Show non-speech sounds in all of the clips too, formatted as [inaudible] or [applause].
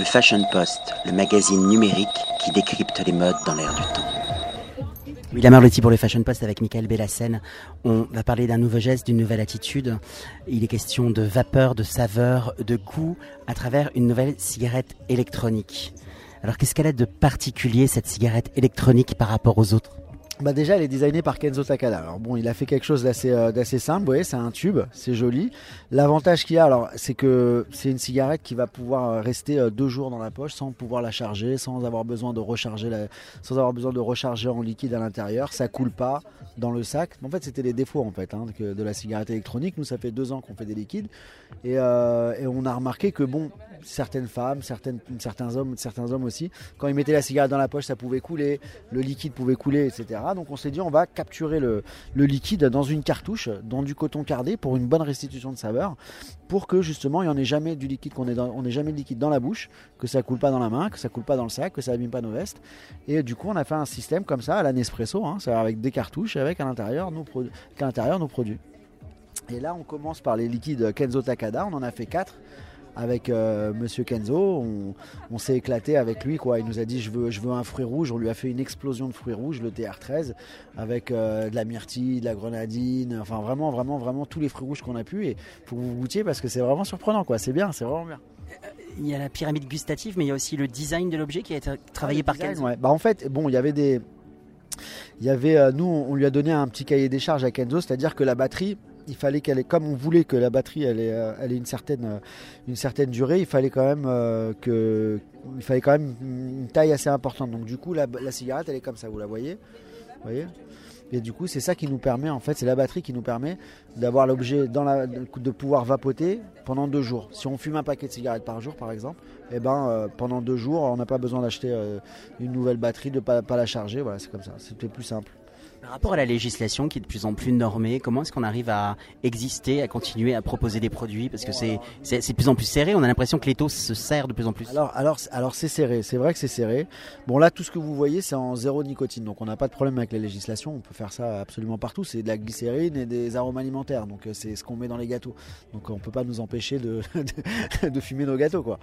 Le Fashion Post, le magazine numérique qui décrypte les modes dans l'air du temps. William Arlotti pour le Fashion Post avec Michael Bellassène. On va parler d'un nouveau geste, d'une nouvelle attitude. Il est question de vapeur, de saveur, de goût à travers une nouvelle cigarette électronique. Alors qu'est-ce qu'elle a de particulier cette cigarette électronique par rapport aux autres? Bah déjà, elle est designée par Kenzo Takada. Alors bon, il a fait quelque chose d'assez euh, d'assez simple. Vous voyez, c'est un tube, c'est joli. L'avantage qu'il y a, alors, c'est que c'est une cigarette qui va pouvoir euh, rester euh, deux jours dans la poche sans pouvoir la charger, sans avoir besoin de recharger, sans avoir besoin de recharger en liquide à l'intérieur. Ça coule pas dans le sac. En fait, c'était les défauts en fait hein, de la cigarette électronique. Nous, ça fait deux ans qu'on fait des liquides et, et on a remarqué que bon, certaines femmes, certaines, certains hommes, certains hommes aussi, quand ils mettaient la cigarette dans la poche, ça pouvait couler, le liquide pouvait couler, etc. Donc on s'est dit, on va capturer le, liquide dans une cartouche, dans du coton cardé pour une bonne restitution de saveur, pour que justement il n'y en ait jamais du liquide, qu'on on jamais de liquide dans la bouche, que ça coule pas dans la main, que ça coule pas dans le sac, que ça abîme pas nos vestes. Et du coup, on a fait un système comme ça à la Nespresso, hein, avec des cartouches, avec à l'intérieur nos, nos produits. Et là, on commence par les liquides Kenzo Takada. On en a fait 4 avec euh, Monsieur Kenzo. On, s'est éclaté avec lui. Quoi. Il nous a dit je veux, je veux un fruit rouge. On lui a fait une explosion de fruits rouges, le TR13, avec euh, de la myrtille, de la grenadine. Enfin, vraiment, vraiment, vraiment tous les fruits rouges qu'on a pu. Et faut que vous goûtiez parce que c'est vraiment surprenant. Quoi. C'est bien, c'est vraiment bien. Il y a la pyramide gustative, mais il y a aussi le design de l'objet qui a été travaillé par Kenzo. Bah, en fait, bon, il y avait des. Il y avait, euh, nous, on lui a donné un petit cahier des charges à Kenzo, c'est-à-dire que la batterie, il fallait qu'elle ait, comme on voulait que la batterie elle ait, euh, elle une, certaine, euh, une certaine durée, il fallait quand même euh, que, il fallait quand même une taille assez importante. Donc du coup la, cigarette elle est comme ça, vous la voyez, voyez? Et du coup, c'est ça qui nous permet, en fait, c'est la batterie qui nous permet d'avoir l'objet dans la, de pouvoir vapoter pendant deux jours. Si on fume un paquet de cigarettes par jour, par exemple, eh ben, pendant deux jours, on n'a pas besoin d'acheter une nouvelle batterie, de pas, pas la charger. Voilà, c'est comme ça. C'était plus simple. Par rapport à la législation qui est de plus en plus normée, comment est-ce qu'on arrive à exister, à continuer à proposer des produits? Parce que c'est, de plus en plus serré, on a l'impression que l'étau se serre de plus en plus. Alors, alors, alors c'est serré, c'est vrai que c'est serré. Bon là, tout ce que vous voyez, c'est en zéro nicotine, donc on n'a pas de problème avec la législation, on peut faire ça absolument partout. C'est de la glycérine et des arômes alimentaires, donc euh, c'est ce qu'on met dans les gâteaux. Donc on peut pas nous empêcher de, [laughs] de, fumer nos gâteaux. quoi.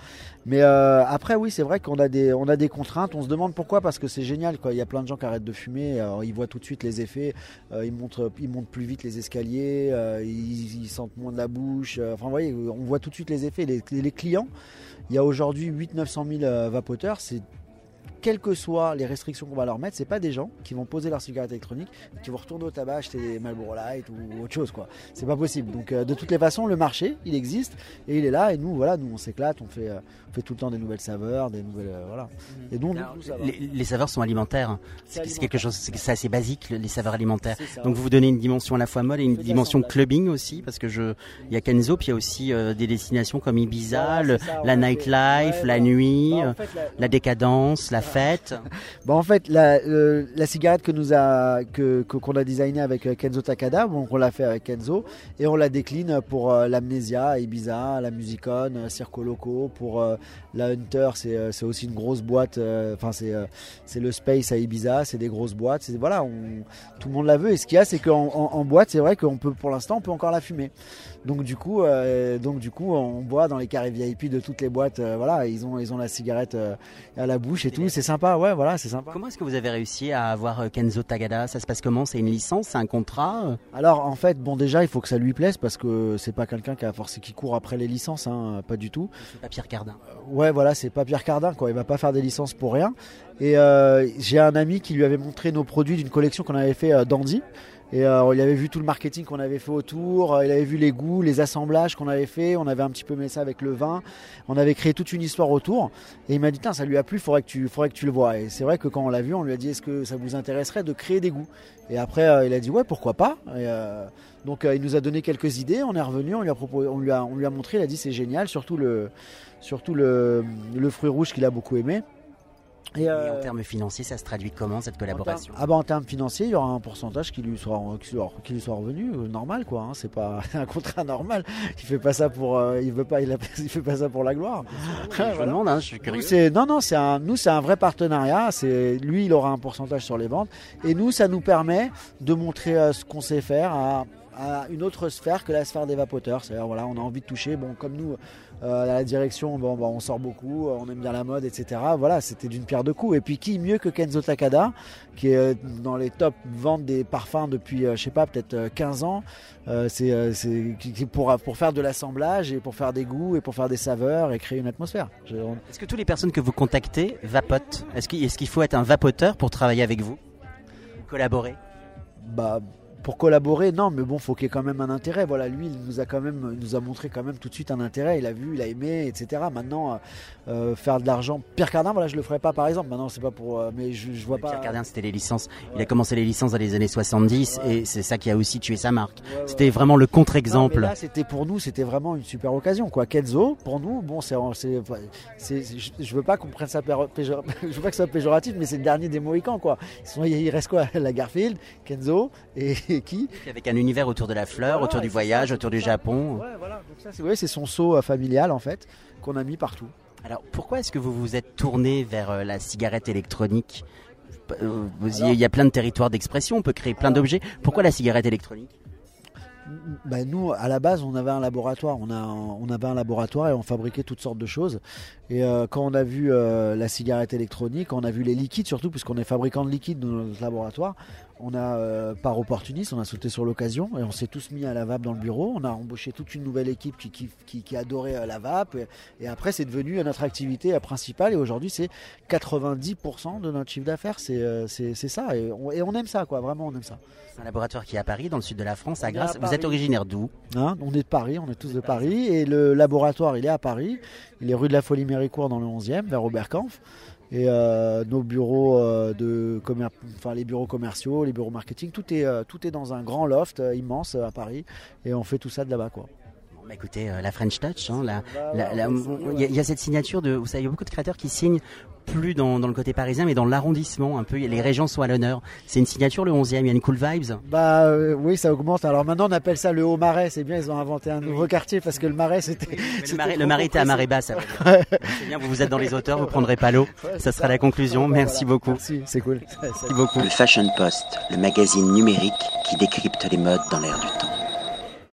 Mais euh, après, oui, c'est vrai qu'on a des, a des contraintes, on se demande pourquoi, parce que c'est génial. Quoi. Il y a plein de gens qui arrêtent de fumer, alors ils voient tout de suite les effets. Euh, ils, montent, ils montent plus vite les escaliers, euh, ils, sentent moins de la bouche. Euh, enfin, vous voyez, on voit tout de suite les effets. Les, les clients, il y a aujourd'hui 800-900 000 vapoteurs, c'est quelles que soient les restrictions qu'on va leur mettre, c'est pas des gens qui vont poser leur cigarette électronique et qui vont retourner au tabac acheter des Marlboro Light ou autre chose quoi. C'est pas possible. Donc euh, de toutes les façons, le marché, il existe et il est là et nous voilà, nous on s'éclate, on fait, euh, fait tout le temps des nouvelles saveurs, des nouvelles euh, voilà. Mmh. Et donc les, saveurs sont alimentaires. C'est quelque chose, c'est assez basique les saveurs alimentaires. Donc vous vous donnez une dimension à la fois mode et une dimension clubbing aussi parce que je, il y a Kenzo puis il y a aussi des destinations comme Ibiza, la nightlife, la nuit, bah, la, décadence, la fête [laughs] bon, En fait, la, la, cigarette que nous a, que, qu'on a designée avec euh, Kenzo Takada, bon, on l'a fait avec Kenzo, et on la décline pour euh, l'Amnesia, Ibiza, la Musicone, euh, Circo Loco, pour la Hunter, c'est, aussi une grosse boîte, enfin c'est, c'est le Space à Ibiza, c'est des grosses boîtes, c'est, voilà, on, tout le monde la veut, et ce qu'il y a, c'est qu'en en, boîte, c'est vrai qu'on peut, pour l'instant, on peut encore la fumer. Donc du coup, donc du coup, on boit dans les carrés VIP de toutes les boîtes. voilà, ils ont ils ont la cigarette à la bouche et tout. C'est sympa ouais, voilà, c'est sympa. Comment est-ce que vous avez réussi à avoir euh, Kenzo Tagada? Ça se passe comment? C'est une licence C'est un contrat euh? Alors, en fait, bon, déjà, il faut que ça lui plaise parce que c'est pas quelqu'un qui a forcé qui court après les licences, hein, pas du tout. C'est pas Pierre Cardin. Euh, ouais, voilà, c'est pas Pierre Cardin, quoi. Il va pas faire des licences pour rien. Et j'ai un ami qui lui avait montré nos produits d'une collection qu'on avait fait Dandy. Et euh, il avait vu tout le marketing qu'on avait fait autour, euh, il avait vu les goûts, les assemblages qu'on avait fait, on avait un petit peu mis ça avec le vin, on avait créé toute une histoire autour. Et il m'a dit, ça lui a plu, faudrait que tu, faudrait que tu le vois. Et c'est vrai que quand on l'a vu, on lui a dit, est-ce que ça vous intéresserait de créer des goûts? Et après, euh, il a dit, ouais, pourquoi pas Donc il nous a donné quelques idées, on est revenu, on lui a, proposé, on lui a, montré, il a dit, c'est génial, surtout le, surtout le fruit rouge qu'il a beaucoup aimé. Et, en euh, termes financiers, ça se traduit comment cette collaboration? En Ah bah en termes financiers, il y aura un pourcentage qui lui soit qui lui soit revenu euh, normal quoi. Hein. c'est pas [laughs] un contrat normal. Il fait pas ça pour euh, il veut pas il, [laughs] fait pas ça pour la gloire. [laughs] je demande, hein, je suis curieux. non non c'est un nous c'est un vrai partenariat. C'est lui il aura un pourcentage sur les ventes et nous ça nous permet de montrer ce qu'on sait faire à à une autre sphère que la sphère des vapoteurs. C'est-à-dire, voilà, on a envie de toucher. Bon, comme nous, à la direction, bon, bah, on sort beaucoup, on aime bien la mode, etc. Voilà, c'était d'une pierre deux coups. Et puis qui mieux que Kenzo Takada, qui est dans les top ventes des parfums depuis, je sais pas, peut-être 15 ans. c'est pour, pour faire de l'assemblage et pour faire des goûts et pour faire des saveurs et créer une atmosphère. Est-ce que toutes les personnes que vous contactez vapotent? Est-ce qu'il faut être un vapoteur pour travailler avec vous? Collaborer? Bah pour collaborer, non, mais bon, faut qu'il y ait quand même un intérêt. Voilà, lui, il nous a quand même, il nous a montré quand même tout de suite un intérêt. Il a vu, il a aimé, etc. Maintenant, euh, euh, faire de l'argent, Pierre Cardin, voilà, je le ferai pas, par exemple. Maintenant, c'est pas pour, euh, mais je, je vois pas. Pierre Cardin, c'était les licences. Il a commencé les licences dans les années 70 et c'est ça qui a aussi tué sa marque. c'était vraiment le contre-exemple. Là, c'était pour nous, c'était vraiment une super occasion, quoi. Kenzo, pour nous, bon, c'est, c'est, je veux pas qu'on prenne ça [laughs] je veux pas que ça soit péjoratif, mais c'est le dernier des Mohicans, quoi. Il reste quoi? [laughs] La Garfield, Kenzo et qui Avec un univers autour de la fleur, autour du voyage, autour du Japon. Ouais, voilà. c'est son saut euh, familial en fait qu'on a mis partout. Alors pourquoi est-ce que vous vous êtes tourné vers euh, la cigarette électronique? Euh, Il y a plein de territoires d'expression, on peut créer plein d'objets. Pourquoi la cigarette électronique? Bah, nous, à la base, on avait un laboratoire. On, a, on avait un laboratoire et on fabriquait toutes sortes de choses. Et euh, quand on a vu euh, la cigarette électronique, on a vu les liquides surtout, puisqu'on est fabricant de liquides dans notre laboratoire, on a, euh, par opportunisme, on a sauté sur l'occasion et on s'est tous mis à la vape dans le bureau. On a embauché toute une nouvelle équipe qui, qui, qui, adorait la vape. Et, après, c'est devenu notre activité principale. Et aujourd'hui, c'est 90% de notre chiffre d'affaires. C'est ça. Et on, et on, aime ça, quoi. Vraiment, on aime ça. C'est un laboratoire qui est à Paris, dans le sud de la France, à Grasse. Vous êtes originaire d'où? Hein? On est de Paris, on est tous de Paris. Et le laboratoire, il est à Paris. Il est rue de la Folie Méricourt dans le 11e, vers Oberkampf. Et euh, nos bureaux euh, de enfin les bureaux commerciaux, les bureaux marketing, tout est, euh, tout est dans un grand loft immense à Paris. Et on fait tout ça de là-bas, quoi. Bah, écoutez, la French Touch, hein, il y, a cette signature de, vous savez, il y a beaucoup de créateurs qui signent plus dans, le côté parisien, mais dans l'arrondissement, un peu. Les régions sont à l'honneur. C'est une signature le 11e, il y a une cool vibes. Bah euh, oui, ça augmente. Alors maintenant, on appelle ça le Haut-Marais. C'est bien, ils ont inventé un nouveau quartier parce que le Marais, c'était. le Marais, était à marée basse. c'est [laughs] bien, vous vous êtes dans les auteurs, vous prendrez pas l'eau. [laughs] ça sera la conclusion. Merci beaucoup. Merci, c'est cool. Merci beaucoup. Le Fashion Post, le magazine numérique qui décrypte les modes dans l'air du temps.